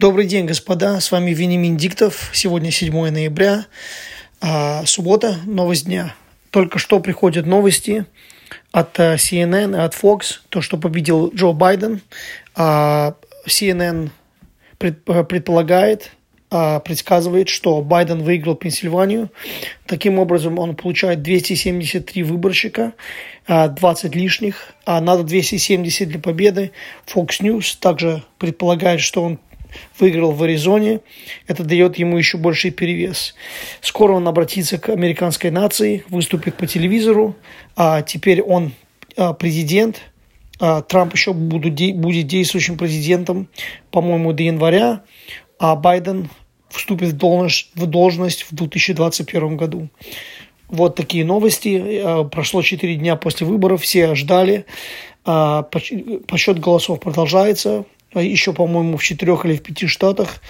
Добрый день, господа. С вами Венимин Диктов. Сегодня 7 ноября, а, суббота, новость дня. Только что приходят новости от а, CNN от Fox, то, что победил Джо Байден. А, CNN предполагает, а, предсказывает, что Байден выиграл Пенсильванию. Таким образом, он получает 273 выборщика, 20 а, лишних, а надо 270 для победы. Fox News также предполагает, что он выиграл в Аризоне. Это дает ему еще больший перевес. Скоро он обратится к американской нации, выступит по телевизору. А теперь он а, президент. Трамп еще будет действующим президентом, по-моему, до января а Байден вступит в должность, в должность в 2021 году. Вот такие новости. Э, прошло 4 дня после выборов, все ждали. А, Подсчет голосов продолжается. Еще, по-моему, в четырех или в пяти штатах.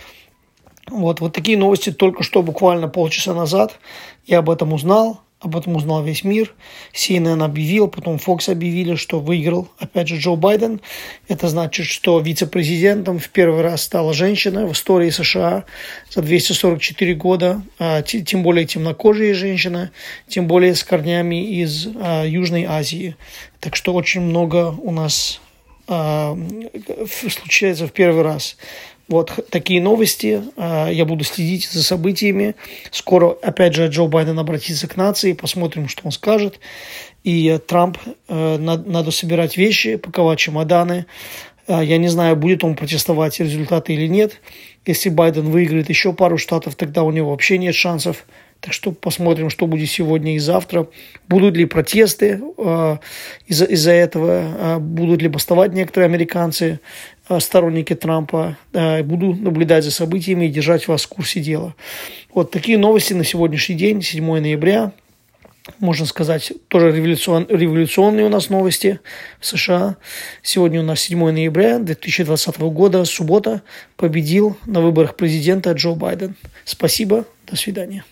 Вот, вот такие новости только что, буквально полчаса назад, я об этом узнал. Об этом узнал весь мир. CNN объявил, потом Fox объявили, что выиграл, опять же, Джо Байден. Это значит, что вице-президентом в первый раз стала женщина в истории США за 244 года. А, тем более темнокожая женщина, тем более с корнями из а, Южной Азии. Так что очень много у нас а, случается в первый раз. Вот такие новости. А, я буду следить за событиями. Скоро, опять же, Джо Байден обратится к нации. Посмотрим, что он скажет. И Трамп, э, надо собирать вещи, паковать чемоданы. А, я не знаю, будет он протестовать результаты или нет. Если Байден выиграет еще пару штатов, тогда у него вообще нет шансов. Так что посмотрим, что будет сегодня и завтра. Будут ли протесты э, из-за из этого, э, будут ли бастовать некоторые американцы. Э, сторонники Трампа. Буду наблюдать за событиями и держать вас в курсе дела. Вот такие новости на сегодняшний день, 7 ноября. Можно сказать, тоже революцион, революционные у нас новости в США. Сегодня у нас 7 ноября 2020 года, суббота, победил на выборах президента Джо Байден. Спасибо, до свидания.